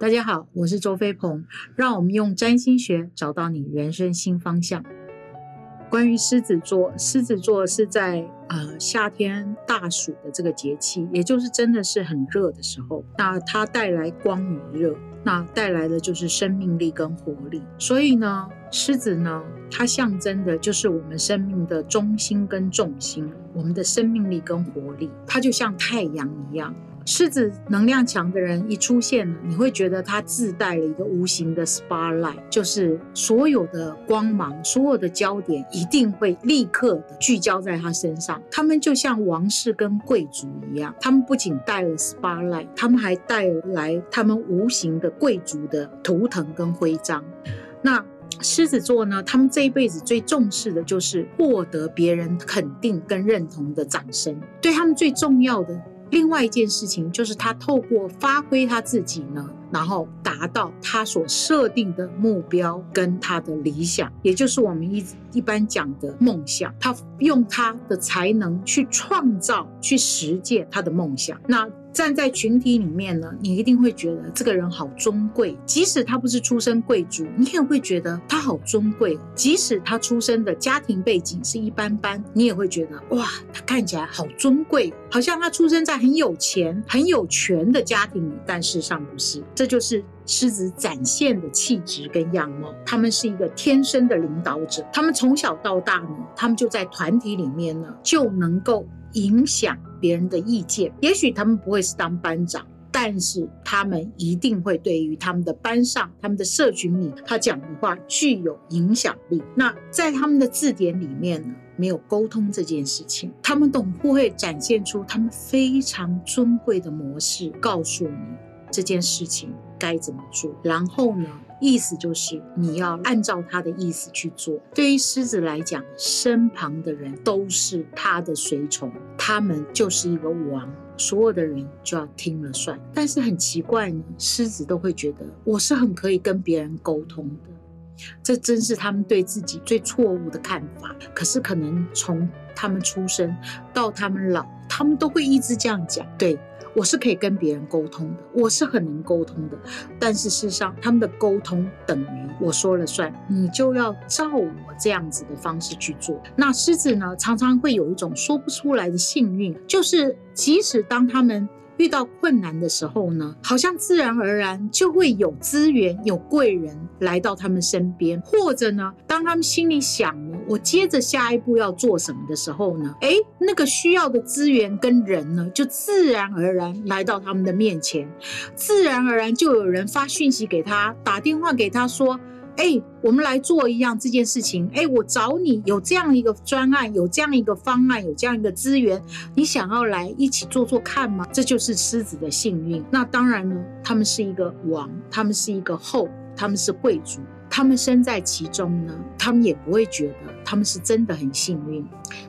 大家好，我是周飞鹏，让我们用占星学找到你人生新方向。关于狮子座，狮子座是在呃夏天大暑的这个节气，也就是真的是很热的时候，那它带来光与热，那带来的就是生命力跟活力。所以呢，狮子呢，它象征的就是我们生命的中心跟重心，我们的生命力跟活力，它就像太阳一样。狮子能量强的人一出现呢，你会觉得他自带了一个无形的 spotlight，就是所有的光芒、所有的焦点一定会立刻聚焦在他身上。他们就像王室跟贵族一样，他们不仅带了 spotlight，他们还带来他们无形的贵族的图腾跟徽章。那狮子座呢，他们这一辈子最重视的就是获得别人肯定跟认同的掌声，对他们最重要的。另外一件事情就是，他透过发挥他自己呢，然后达到他所设定的目标跟他的理想，也就是我们一一般讲的梦想。他用他的才能去创造、去实践他的梦想。那。站在群体里面呢，你一定会觉得这个人好尊贵。即使他不是出身贵族，你也会觉得他好尊贵。即使他出生的家庭背景是一般般，你也会觉得哇，他看起来好尊贵，好像他出生在很有钱、很有权的家庭里。但事实上不是，这就是狮子展现的气质跟样貌。他们是一个天生的领导者，他们从小到大呢，他们就在团体里面呢，就能够影响。别人的意见，也许他们不会是当班长，但是他们一定会对于他们的班上、他们的社群里，他讲的话具有影响力。那在他们的字典里面呢，没有沟通这件事情，他们都会展现出他们非常尊贵的模式，告诉你这件事情该怎么做。然后呢？意思就是你要按照他的意思去做。对于狮子来讲，身旁的人都是他的随从，他们就是一个王，所有的人就要听了算。但是很奇怪呢，狮子都会觉得我是很可以跟别人沟通的，这真是他们对自己最错误的看法。可是可能从他们出生到他们老，他们都会一直这样讲。对。我是可以跟别人沟通的，我是很能沟通的，但是事实上，他们的沟通等于我说了算，你就要照我这样子的方式去做。那狮子呢，常常会有一种说不出来的幸运，就是即使当他们。遇到困难的时候呢，好像自然而然就会有资源、有贵人来到他们身边，或者呢，当他们心里想，我接着下一步要做什么的时候呢，哎，那个需要的资源跟人呢，就自然而然来到他们的面前，自然而然就有人发讯息给他，打电话给他说。哎，我们来做一样这件事情。哎，我找你有这样一个专案，有这样一个方案，有这样一个资源，你想要来一起做做看吗？这就是狮子的幸运。那当然呢，他们是一个王，他们是一个后，他们是贵族，他们身在其中呢，他们也不会觉得他们是真的很幸运，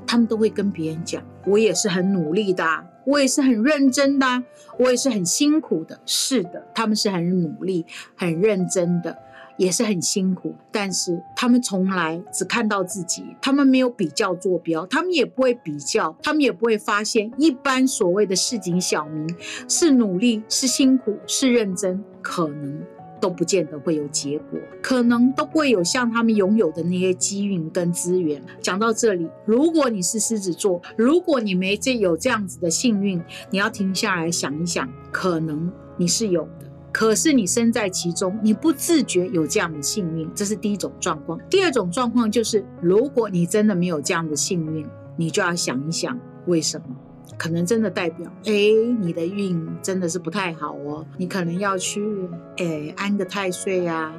他们都会跟别人讲，我也是很努力的，我也是很认真的，我也是很辛苦的。是的，他们是很努力、很认真的。也是很辛苦，但是他们从来只看到自己，他们没有比较坐标，他们也不会比较，他们也不会发现一般所谓的市井小民是努力、是辛苦、是认真，可能都不见得会有结果，可能都不会有像他们拥有的那些机运跟资源。讲到这里，如果你是狮子座，如果你没这有这样子的幸运，你要停下来想一想，可能你是有的。可是你身在其中，你不自觉有这样的幸运，这是第一种状况。第二种状况就是，如果你真的没有这样的幸运，你就要想一想为什么？可能真的代表，哎，你的运真的是不太好哦。你可能要去，哎，安个太岁啊，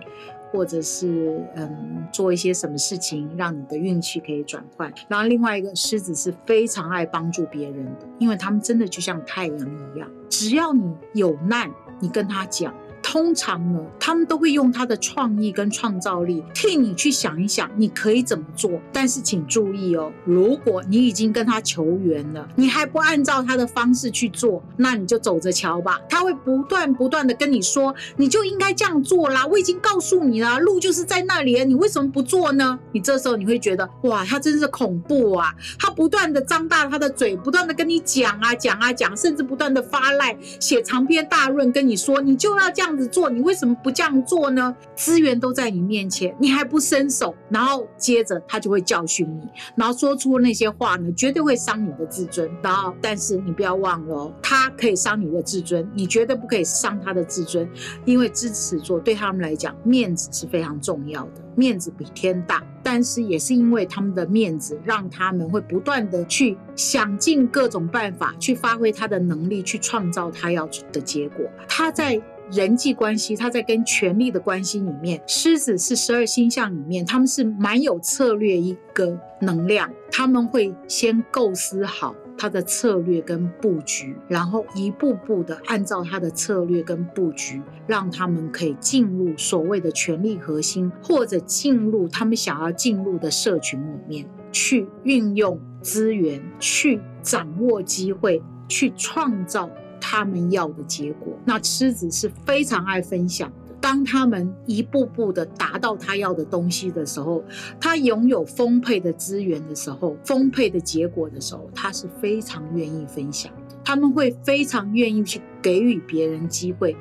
或者是嗯，做一些什么事情，让你的运气可以转换。然后另外一个狮子是非常爱帮助别人的，因为他们真的就像太阳一样，只要你有难。你跟他讲。通常呢，他们都会用他的创意跟创造力替你去想一想，你可以怎么做。但是请注意哦，如果你已经跟他求援了，你还不按照他的方式去做，那你就走着瞧吧。他会不断不断的跟你说，你就应该这样做啦。我已经告诉你了，路就是在那里，你为什么不做呢？你这时候你会觉得，哇，他真是恐怖啊！他不断的张大他的嘴，不断的跟你讲啊讲啊讲，甚至不断的发赖，写长篇大论跟你说，你就要这样这样。子做，你为什么不这样做呢？资源都在你面前，你还不伸手，然后接着他就会教训你，然后说出那些话呢，绝对会伤你的自尊。然后，但是你不要忘了，他可以伤你的自尊，你绝对不可以伤他的自尊，因为支持座对他们来讲，面子是非常重要的，面子比天大。但是也是因为他们的面子，让他们会不断的去想尽各种办法，去发挥他的能力，去创造他要的结果。他在人际关系，他在跟权力的关系里面，狮子是十二星象里面，他们是蛮有策略一个能量，他们会先构思好。他的策略跟布局，然后一步步的按照他的策略跟布局，让他们可以进入所谓的权力核心，或者进入他们想要进入的社群里面，去运用资源，去掌握机会，去创造他们要的结果。那狮子是非常爱分享的。当他们一步步的达到他要的东西的时候，他拥有丰沛的资源的时候，丰沛的结果的时候，他是非常愿意分享的。他们会非常愿意去给予别人机会，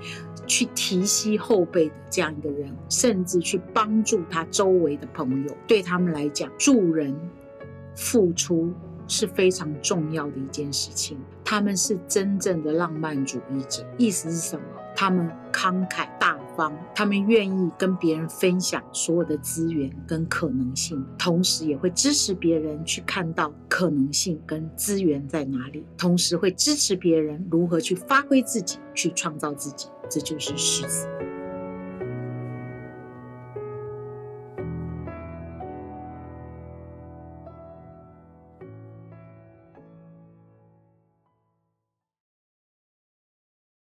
去提携后辈的这样一个人，甚至去帮助他周围的朋友。对他们来讲，助人付出是非常重要的一件事情。他们是真正的浪漫主义者。意思是什么？他们慷慨大方，他们愿意跟别人分享所有的资源跟可能性，同时也会支持别人去看到可能性跟资源在哪里，同时会支持别人如何去发挥自己，去创造自己。这就是狮子。